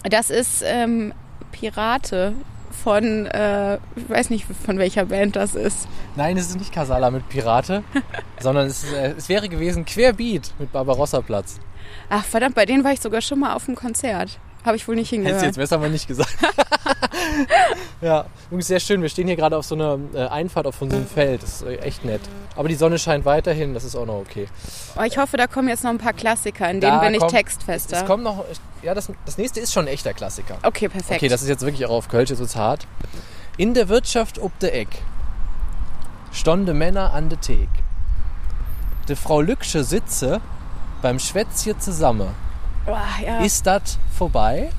das ist ähm, Pirate von, äh, ich weiß nicht, von welcher Band das ist. Nein, es ist nicht Casala mit Pirate, sondern es, äh, es wäre gewesen Querbeat mit Barbarossa Platz. Ach, verdammt, bei denen war ich sogar schon mal auf dem Konzert. Habe ich wohl nicht Hättest hingehört. du jetzt besser mal nicht gesagt. ja, übrigens sehr schön. Wir stehen hier gerade auf so einer äh, Einfahrt auf so einem Feld. Das ist echt nett. Aber die Sonne scheint weiterhin, das ist auch noch okay. Aber ich hoffe, da kommen jetzt noch ein paar Klassiker, in denen Da bin ich kommt- textfester. Es kommt noch, ja, das, das nächste ist schon ein echter Klassiker. okay, perfekt. Okay, das ist jetzt wirklich auch auf Kölsch, jetzt wird's hart. In der Wirtschaft ob de Eck stonde Männer an de Thek. De Frau Lücksche sitze beim Schwätzchen zusammen. Boah, ja. Ist das vorbei?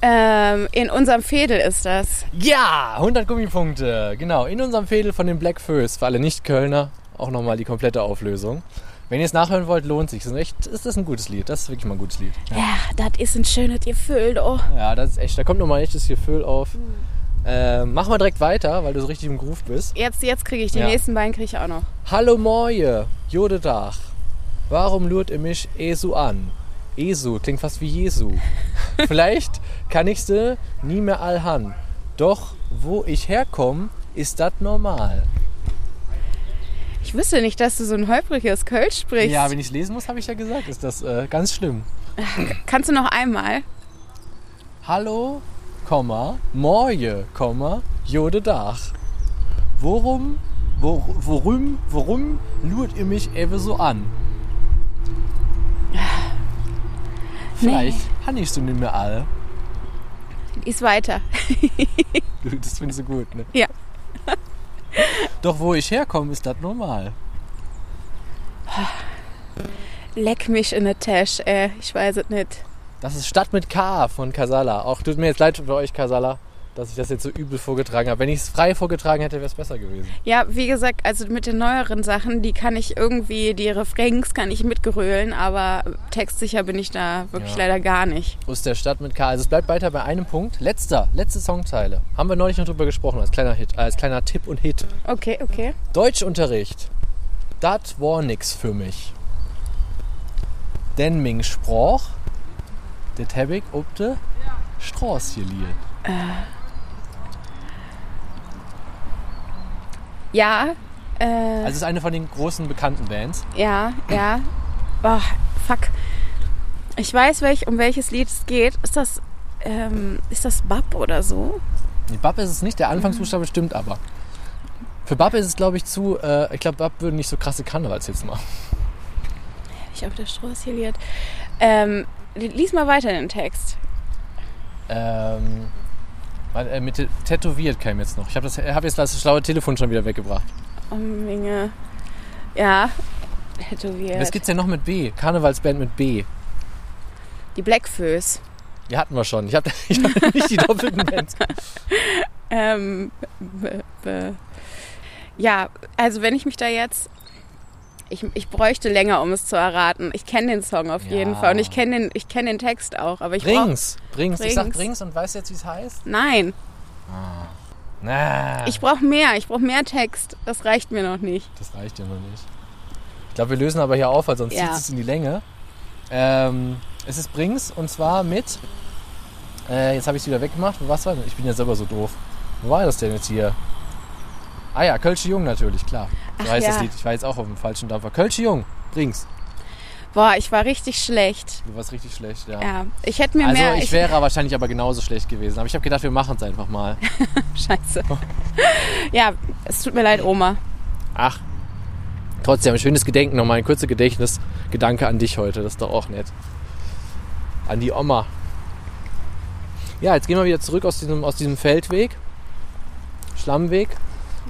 ähm, in unserem Fädel ist das. Ja, 100 Gummipunkte. Genau, in unserem Fädel von den Black Föß. Für alle Nicht-Kölner auch nochmal die komplette Auflösung. Wenn ihr es nachhören wollt, lohnt sich. Das ist, echt, ist das ein gutes Lied. Das ist wirklich mal ein gutes Lied. Ja, das ist ein schönes Gefühl, oh. Ja, das ist echt. Da kommt nochmal ein echtes Gefühl auf. Ähm, machen wir direkt weiter, weil du so richtig im Groove bist. Jetzt, jetzt kriege ich die Ja. nächsten beiden kriege ich auch noch. Hallo Moje, Jode Dach. Warum lurt ihr mich Esu an? Esu klingt fast wie Jesu. Vielleicht kann ich sie nie mehr allhan. Doch wo ich herkomme, ist das normal. Ich wüsste nicht, dass du so ein holpriges Kölsch sprichst. Ja, wenn ich es lesen muss, habe ich ja gesagt, ist das äh, ganz schlimm. Kannst du noch einmal? Hallo, Komma, Moje, Komma, Jode Dach. Worum, wor, worum, worum lurt ihr mich eben so an? Vielleicht han ich so nicht mehr all. Ist weiter. Das findest du gut, ne? Ja. Doch wo ich herkomme, ist das normal. Leck mich in der Tasche, äh, ich weiß es nicht. Das ist Stadt mit K von Casala. Auch tut mir jetzt leid für euch, Casala, dass ich das jetzt so übel vorgetragen habe. Wenn ich es frei vorgetragen hätte, wäre es besser gewesen. Ja, wie gesagt, also mit den neueren Sachen, die kann ich irgendwie, die Refrains kann ich mitgerölen, aber textsicher bin ich da wirklich Ja. leider gar nicht. Aus der Stadt mit K. Also es bleibt weiter bei einem Punkt. Letzter, letzte Songzeile. Haben wir neulich noch drüber gesprochen, als kleiner Hit, äh, als kleiner Tipp und Hit. Okay, okay. Deutschunterricht. dat war nix für mich. Denn Ming sprach, det hab ich ob de Straße geliehen. Ja, äh, Also es ist eine von den großen bekannten Bands. ja, ja. Oh, fuck. Ich weiß, welch, um welches Lied es geht. Ist das, ähm, ist das Bab oder so? Die Bab ist es nicht, der Anfangsbuchstabe stimmt aber. Für Bab ist es, glaube ich, zu. Äh, ich glaube, Bab würde nicht so krasse Karnevalshits machen. Ich habe der Straße geliert. Ähm, lies mal weiter den Text. Ähm, äh, mit tä- tätowiert kam jetzt noch. Ich habe hab jetzt das schlaue Telefon schon wieder weggebracht. Oh, Menge. Ja, tätowiert. Was gibt's denn noch mit B? Karnevalsband mit B. Die Blackfoes. Die hatten wir schon. Ich habe hab nicht die doppelten Bands. Ähm, ja, also wenn ich mich da jetzt. Ich, ich bräuchte länger, um es zu erraten. Ich kenne den Song auf jeden Ja. Fall und ich kenne den, ich kenn den Text auch. Aber ich brauch- Brings. Brings. Ich sag Brings. Brings und weißt jetzt, wie es heißt? Nein, Na, ich brauche mehr. Ich brauche mehr Text. Das reicht mir noch nicht. das reicht ja noch nicht. Ich glaube, wir lösen aber hier auf, weil sonst Ja. zieht es in die Länge. Ähm, es ist Brings und zwar mit. Äh, jetzt habe ich es wieder weggemacht. Wo war's denn? Ich bin ja selber so doof. Wo war das denn jetzt hier? Ah ja, Kölsche Jung natürlich, klar. So Ach heißt das ja. Lied. Ich war jetzt auch auf dem falschen Dampfer. Kölsche Jung, Brings. Boah, ich war richtig schlecht. Du warst richtig schlecht, ja. Ja, ich hätte mir Also mehr. ich wäre wahrscheinlich aber genauso schlecht gewesen. Aber ich habe gedacht, wir machen es einfach mal. Scheiße. ja, es tut mir leid, Oma. Ach, trotzdem ein schönes Gedenken, nochmal ein kurzer Gedächtnisgedanke an dich heute. Das ist doch auch nett. An die Oma. Ja, jetzt gehen wir wieder zurück aus diesem, aus diesem Feldweg. Schlammweg.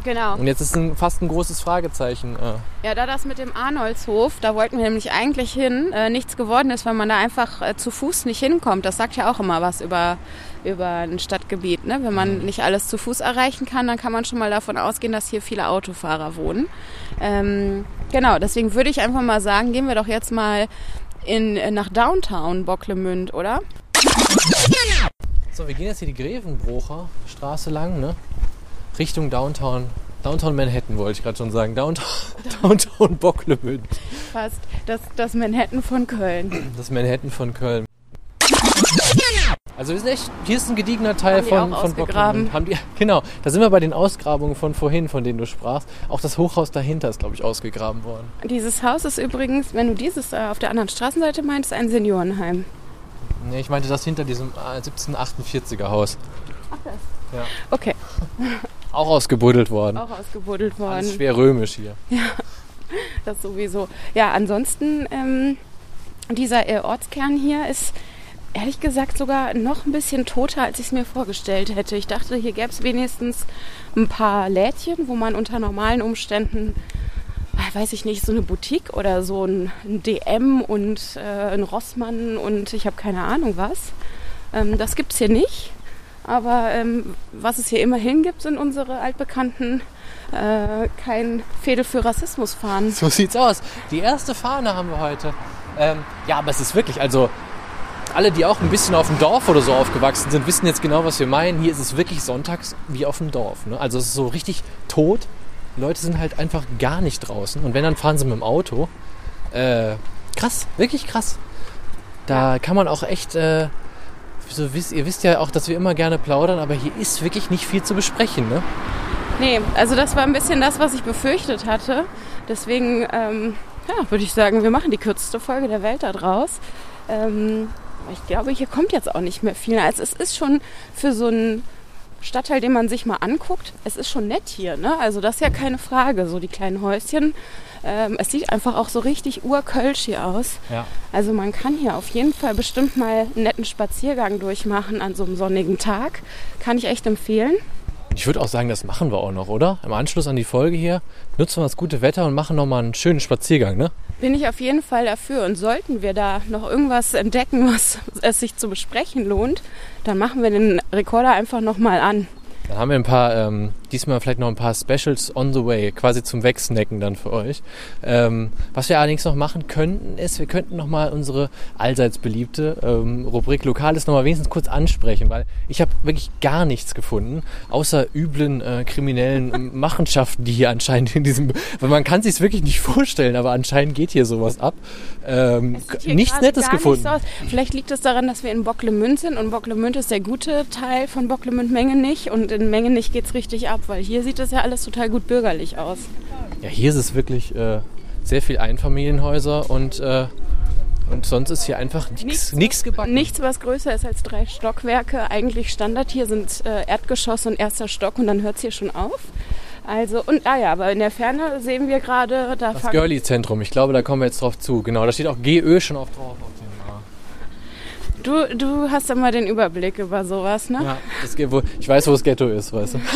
Genau. Und jetzt ist ein, fast ein großes Fragezeichen. Äh, Ja, da das mit dem Arnoldshof, da wollten wir nämlich eigentlich hin, äh, nichts geworden ist, weil man da einfach äh, zu Fuß nicht hinkommt. Das sagt ja auch immer was über, über ein Stadtgebiet. Ne? Wenn man nicht alles zu Fuß erreichen kann, dann kann man schon mal davon ausgehen, dass hier viele Autofahrer wohnen. Ähm, genau, deswegen würde ich einfach mal sagen, gehen wir doch jetzt mal in, äh, nach Downtown Bocklemünd, oder? so, wir gehen jetzt hier die Grevenbrocher Straße lang, ne? Richtung Downtown. Downtown Manhattan wollte ich gerade schon sagen. Downtown, Downtown Bocklemünd. Fast das, das Manhattan von Köln. Das Manhattan von Köln. Also wir sind echt, hier ist ein gediegener Teil von, von? Bocklemünd. Haben die, genau, da sind wir bei den Ausgrabungen von vorhin, von denen du sprachst. Auch das Hochhaus dahinter ist, glaube ich, ausgegraben worden. Dieses Haus ist übrigens, wenn du dieses äh, auf der anderen Straßenseite meinst, ein Seniorenheim. Nee, ich meinte das hinter diesem äh, 1748er Haus. Okay, Auch ausgebuddelt worden. auch ausgebuddelt Alles worden. schwer römisch hier. Das sowieso. Ja, ansonsten, ähm, dieser äh, Ortskern hier ist ehrlich gesagt sogar noch ein bisschen toter, als ich es mir vorgestellt hätte. Ich dachte, hier gäbe es wenigstens ein paar Lädchen, wo man unter normalen Umständen, ah, weiß ich nicht, so eine Boutique oder so ein, ein DM und äh, ein Rossmann und ich habe keine Ahnung was. Ähm, das gibt es hier nicht. Aber ähm, was es hier immerhin gibt, sind unsere altbekannten äh, kein Fädel für Rassismus fahren. So sieht's aus. Die erste Fahne haben wir heute. Ähm, ja, aber es ist wirklich, also alle, die auch ein bisschen auf dem Dorf oder so aufgewachsen sind, wissen jetzt genau, was wir meinen. Hier ist es wirklich sonntags wie auf dem Dorf. Ne? Also es ist so richtig tot. Die Leute sind halt einfach gar nicht draußen. Und wenn, dann fahren sie mit dem Auto. Äh, krass, wirklich krass. Da kann man auch echt, äh, so wisst, ihr wisst ja auch, dass wir immer gerne plaudern, aber hier ist wirklich nicht viel zu besprechen. Ne? Nee, also das war ein bisschen das, was ich befürchtet hatte. Deswegen, ähm, ja, würde ich sagen, wir machen die kürzeste Folge der Welt da draus. Ähm, ich glaube, hier kommt jetzt auch nicht mehr viel. Also es ist schon für so einen Stadtteil, den man sich mal anguckt, es ist schon nett hier. Ne? Also das ist ja keine Frage, so die kleinen Häuschen. Ähm, es sieht einfach auch so richtig urkölsch hier aus. Ja. Also man kann hier auf jeden Fall bestimmt mal einen netten Spaziergang durchmachen an so einem sonnigen Tag. Kann ich echt empfehlen. Ich würde auch sagen, das machen wir auch noch, oder? Im Anschluss an die Folge hier nutzen wir das gute Wetter und machen nochmal einen schönen Spaziergang, ne? Bin ich auf jeden Fall dafür. Und sollten wir da noch irgendwas entdecken, was es sich zu besprechen lohnt, dann machen wir den Rekorder einfach nochmal an. Dann haben wir ein paar ähm, diesmal vielleicht noch ein paar Specials on the way, quasi zum Wegsnacken dann für euch. Ähm, was wir allerdings noch machen könnten, ist, wir könnten noch mal unsere allseits beliebte ähm, Rubrik Lokales noch mal wenigstens kurz ansprechen, weil ich habe wirklich gar nichts gefunden, außer üblen äh, kriminellen Machenschaften, die hier anscheinend in diesem, weil man kann sich wirklich nicht vorstellen, aber anscheinend geht hier sowas ab. Ähm, nichts Nettes gefunden. Nicht so aus. Vielleicht liegt es daran, dass wir in Bocklemünd sind und Bocklemünd ist der gute Teil von Bocklemünd-Mengenich und in Mengenich geht es richtig ab, weil hier sieht das ja alles total gut bürgerlich aus. Ja, hier ist es wirklich äh, sehr viel Einfamilienhäuser und, äh, und sonst ist hier einfach nichts gebacken. Nichts, was größer ist als drei Stockwerke. Eigentlich Standard hier sind äh, Erdgeschoss und erster Stock und dann hört es hier schon auf. Also, und ah ja, aber in der Ferne sehen wir gerade, da Das Girly-Zentrum, ich glaube, da kommen wir jetzt drauf zu. Genau, da steht auch GÖ schon auf drauf. Du, du hast immer den Überblick über sowas, ne? ja, das ich weiß, wo das Ghetto ist, weißt du.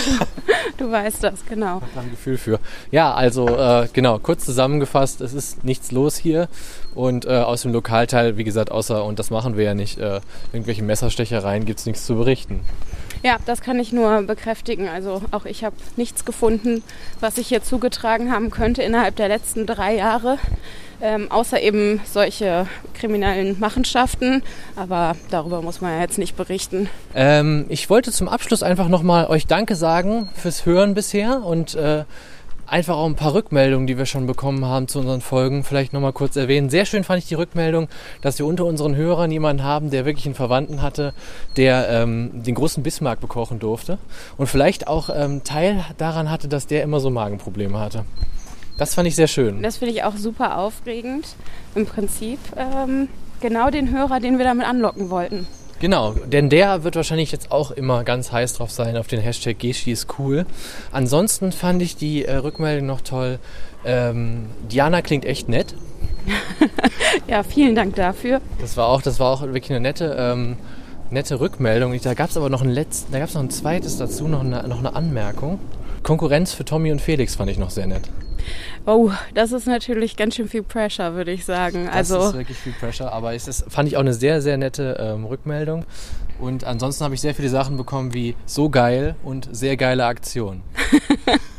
Du weißt das, genau. da ein Gefühl für. Ja, also äh, genau, kurz zusammengefasst, es ist nichts los hier. Und äh, aus dem Lokalteil, wie gesagt, außer, und das machen wir ja nicht, äh, irgendwelche Messerstechereien gibt es nichts zu berichten. Ja, das kann ich nur bekräftigen. Also auch ich habe nichts gefunden, was sich hier zugetragen haben könnte innerhalb der letzten drei Jahre. Ähm, außer eben solche kriminellen Machenschaften. Aber darüber muss man ja jetzt nicht berichten. Ähm, ich wollte zum Abschluss einfach nochmal euch Danke sagen fürs Hören bisher und äh, einfach auch ein paar Rückmeldungen, die wir schon bekommen haben zu unseren Folgen, vielleicht nochmal kurz erwähnen. Sehr schön fand ich die Rückmeldung, dass wir unter unseren Hörern jemanden haben, der wirklich einen Verwandten hatte, der ähm, den großen Bismarck bekochen durfte und vielleicht auch ähm, Teil daran hatte, dass der immer so Magenprobleme hatte. Das fand ich sehr schön. Das finde ich auch super aufregend. Im Prinzip ähm, genau den Hörer, den wir damit anlocken wollten. Genau, denn der wird wahrscheinlich jetzt auch immer ganz heiß drauf sein auf den Hashtag Geschi ist cool. Ansonsten fand ich die äh, Rückmeldung noch toll. Ähm, Diana klingt echt nett. Ja, vielen Dank dafür. Das war auch, das war auch wirklich eine nette, ähm, nette Rückmeldung. Da gab es aber noch ein letzt, da gab es noch ein zweites dazu, noch eine, noch eine Anmerkung. Konkurrenz für Tommy und Felix fand ich noch sehr nett. Oh, das ist natürlich ganz schön viel Pressure, würde ich sagen. Das Also ist wirklich viel Pressure, aber es ist, fand ich auch eine sehr, sehr nette ähm, Rückmeldung. Und ansonsten habe ich sehr viele Sachen bekommen wie so geil und sehr geile Aktion.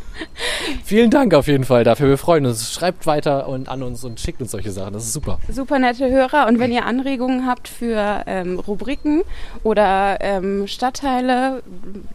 Vielen Dank auf jeden Fall dafür. Wir freuen uns. Schreibt weiter und an uns und schickt uns solche Sachen. Das ist super. super nette Hörer. Und wenn ihr Anregungen habt für ähm, Rubriken oder ähm, Stadtteile,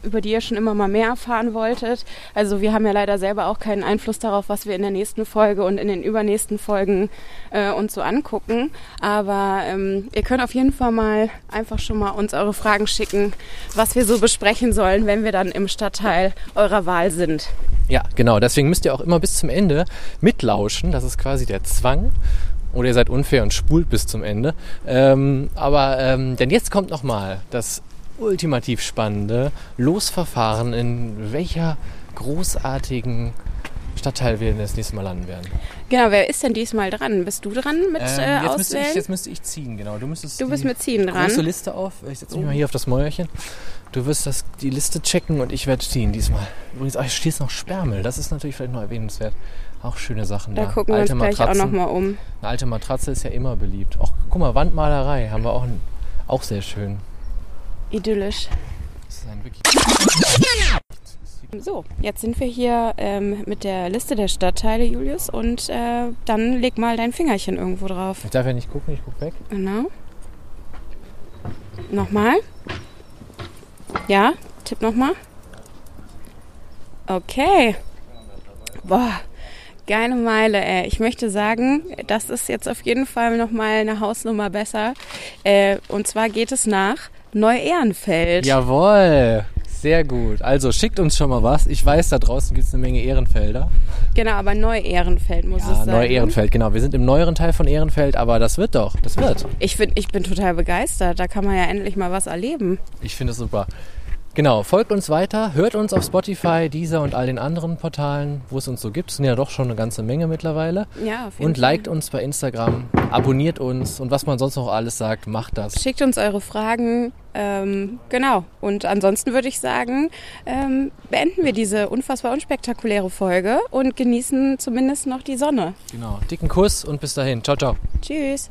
über die ihr schon immer mal mehr erfahren wolltet, also wir haben ja leider selber auch keinen Einfluss darauf, was wir in der nächsten Folge und in den übernächsten Folgen äh, uns so angucken. Aber ähm, ihr könnt auf jeden Fall mal einfach schon mal uns eure Fragen schicken, was wir so besprechen sollen, wenn wir dann im Stadtteil eurer Wahl sind. Ja, genau. Deswegen müsst ihr auch immer bis zum Ende mitlauschen. Das ist quasi der Zwang. Oder ihr seid unfair und spult bis zum Ende. Ähm, aber ähm, denn jetzt kommt nochmal das ultimativ spannende Losverfahren, in welcher großartigen Stadtteil wir das nächste Mal landen werden. Genau, wer ist denn diesmal dran? Bist du dran mit Ähm, äh, jetzt, müsste Auswählen? ich, jetzt müsste ich ziehen, genau. Du, müsstest Du bist mit Ziehen dran. große Liste auf. Ich setze mich mal hier auf das Mäuerchen. Du wirst das, die Liste checken und ich werde ziehen diesmal. Übrigens, ach, hier steht noch Sperrmüll. Das ist natürlich vielleicht noch erwähnenswert. Auch schöne Sachen Da da. gucken wir uns Alte gleich auch nochmal um. Eine alte Matratze ist ja immer beliebt. Auch, guck mal, Wandmalerei haben wir auch, ein, auch sehr schön. Idyllisch. Das ist ein wirklich So, jetzt sind wir hier ähm, mit der Liste der Stadtteile, Julius, und äh, dann leg mal dein Fingerchen irgendwo drauf. ich darf ja nicht gucken, ich guck weg. Genau. Nochmal. Ja, tipp nochmal. Okay. Boah, geile Meile, ey. Ich möchte sagen, das ist jetzt auf jeden Fall nochmal eine Hausnummer besser. Äh, und zwar geht es nach Neu-Ehrenfeld. Jawohl! Sehr gut. Also schickt uns schon mal was. Ich weiß, da draußen gibt es eine Menge Ehrenfelder. Genau, aber Neu-Ehrenfeld muss es Ja, sein. Neu-Ehrenfeld, genau. Wir sind im neueren Teil von Ehrenfeld, aber das wird doch. Das wird. Ich, find, ich bin total begeistert. Da kann man ja endlich mal was erleben. Ich finde es super. Genau, folgt uns weiter, hört uns auf Spotify, Deezer und all den anderen Portalen, wo es uns so gibt. Es sind ja doch schon eine ganze Menge mittlerweile. Ja, auf jeden Und liked uns bei Instagram, abonniert uns und was man sonst noch alles sagt, macht das. Schickt uns eure Fragen. Ähm, genau. Und ansonsten würde ich sagen, ähm, beenden wir diese unfassbar unspektakuläre Folge und genießen zumindest noch die Sonne. Genau. Dicken Kuss und bis dahin. Ciao, ciao. Tschüss.